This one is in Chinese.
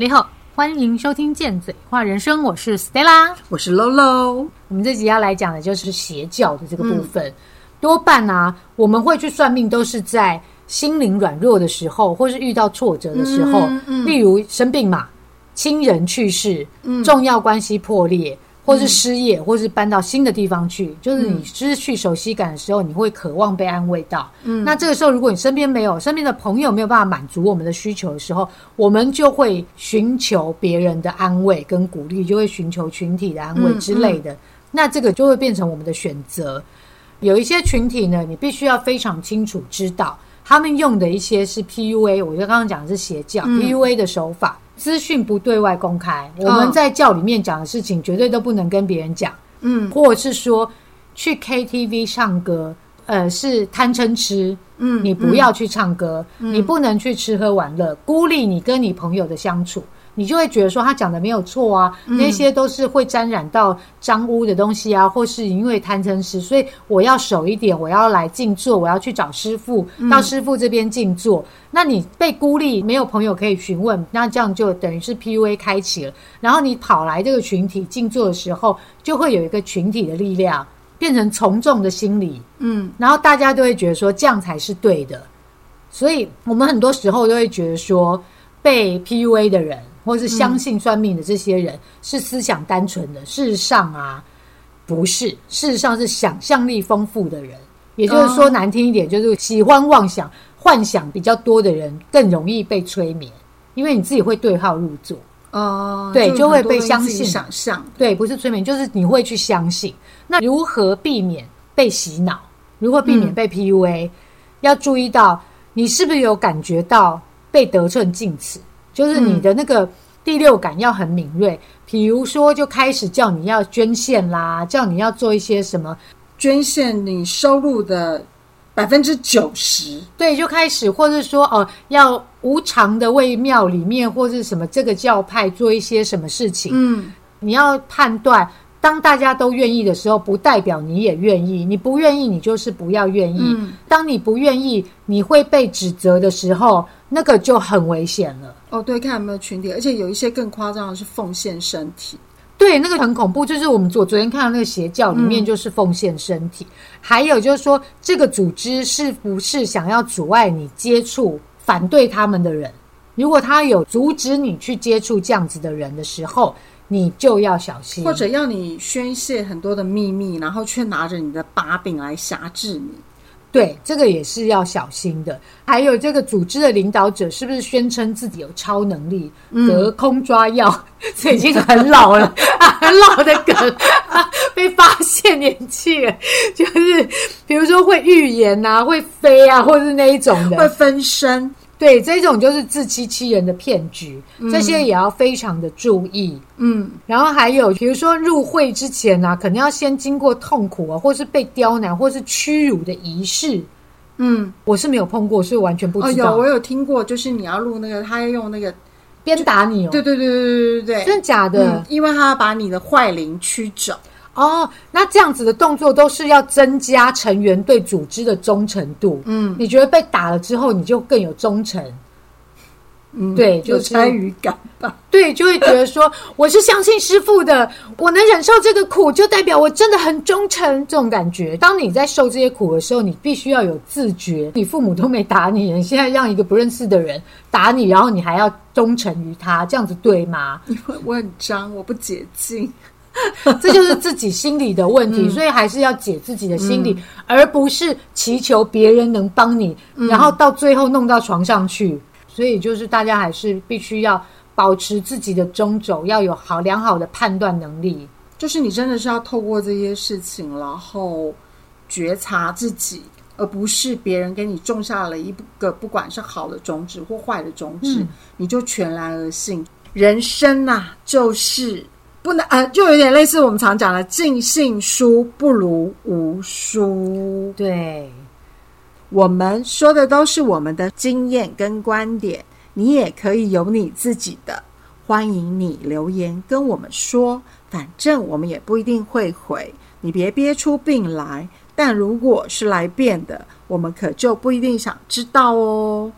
你好，欢迎收听《贱嘴话人生》，我是 Stella，我是 Lolo。我们这集要来讲的就是邪教的这个部分。多半啊，我们会去算命，都是在心灵软弱的时候，或是遇到挫折的时候，例如生病嘛，亲人去世，重要关系破裂。或是失业，或是搬到新的地方去，就是你失去熟悉感的时候，你会渴望被安慰到。嗯，那这个时候，如果你身边没有身边的朋友没有办法满足我们的需求的时候，我们就会寻求别人的安慰跟鼓励，就会寻求群体的安慰之类的。那这个就会变成我们的选择。有一些群体呢，你必须要非常清楚知道，他们用的一些是 PUA，我觉得刚刚讲的是邪教 PUA 的手法。资讯不对外公开，我们在教里面讲的事情绝对都不能跟别人讲。嗯，或者是说去 KTV 唱歌，呃，是贪嗔痴。嗯，你不要去唱歌，你不能去吃喝玩乐，孤立你跟你朋友的相处。你就会觉得说他讲的没有错啊，那些都是会沾染到脏污的东西啊，或是因为贪嗔痴，所以我要守一点，我要来静坐，我要去找师傅，到师傅这边静坐。那你被孤立，没有朋友可以询问，那这样就等于是 PUA 开启了。然后你跑来这个群体静坐的时候，就会有一个群体的力量，变成从众的心理，嗯，然后大家都会觉得说这样才是对的。所以我们很多时候都会觉得说被 PUA 的人。或是相信算命的这些人是思想单纯的，事实上啊，不是，事实上是想象力丰富的人。也就是说，难听一点，就是喜欢妄想、幻想比较多的人更容易被催眠，因为你自己会对号入座哦，对，就会被相信。想象对，不是催眠，就是你会去相信。那如何避免被洗脑？如何避免被 PUA？要注意到，你是不是有感觉到被得寸进尺？就是你的那个第六感要很敏锐，比如说就开始叫你要捐献啦，叫你要做一些什么捐献你收入的百分之九十，对，就开始，或者说哦，要无偿的为庙里面或是什么这个教派做一些什么事情，嗯，你要判断。当大家都愿意的时候，不代表你也愿意。你不愿意，你就是不要愿意。当你不愿意，你会被指责的时候，那个就很危险了。哦，对，看有没有群体，而且有一些更夸张的是奉献身体。对，那个很恐怖，就是我们昨昨天看到那个邪教里面就是奉献身体。还有就是说，这个组织是不是想要阻碍你接触反对他们的人？如果他有阻止你去接触这样子的人的时候。你就要小心，或者要你宣泄很多的秘密，然后却拿着你的把柄来辖制你。对，这个也是要小心的。还有这个组织的领导者是不是宣称自己有超能力，隔空抓药？这已经很老了，很 老的梗，被发现年纪了。就是比如说会预言啊，会飞啊，或者是那一种的，会分身。对，这种就是自欺欺人的骗局，这些也要非常的注意。嗯，然后还有，比如说入会之前呢，肯定要先经过痛苦啊，或是被刁难，或是屈辱的仪式。嗯，我是没有碰过，所以完全不知道。有，我有听过，就是你要录那个，他要用那个鞭打你。对对对对对对对，真的假的？因为他要把你的坏灵驱走。哦，那这样子的动作都是要增加成员对组织的忠诚度。嗯，你觉得被打了之后，你就更有忠诚？嗯，对，就参与感吧。对，就会觉得说，我是相信师傅的，我能忍受这个苦，就代表我真的很忠诚。这种感觉，当你在受这些苦的时候，你必须要有自觉。你父母都没打你，你现在让一个不认识的人打你，然后你还要忠诚于他，这样子对吗？因 为我很脏，我不解禁。这就是自己心理的问题，所以还是要解自己的心理，而不是祈求别人能帮你，然后到最后弄到床上去。所以就是大家还是必须要保持自己的中轴，要有好良好的判断能力。就是你真的是要透过这些事情，然后觉察自己，而不是别人给你种下了一个不管是好的种子或坏的种子，你就全然而信。人生呐，就是。不能呃，就有点类似我们常讲的“尽信书不如无书”。对，我们说的都是我们的经验跟观点，你也可以有你自己的。欢迎你留言跟我们说，反正我们也不一定会回，你别憋出病来。但如果是来变的，我们可就不一定想知道哦。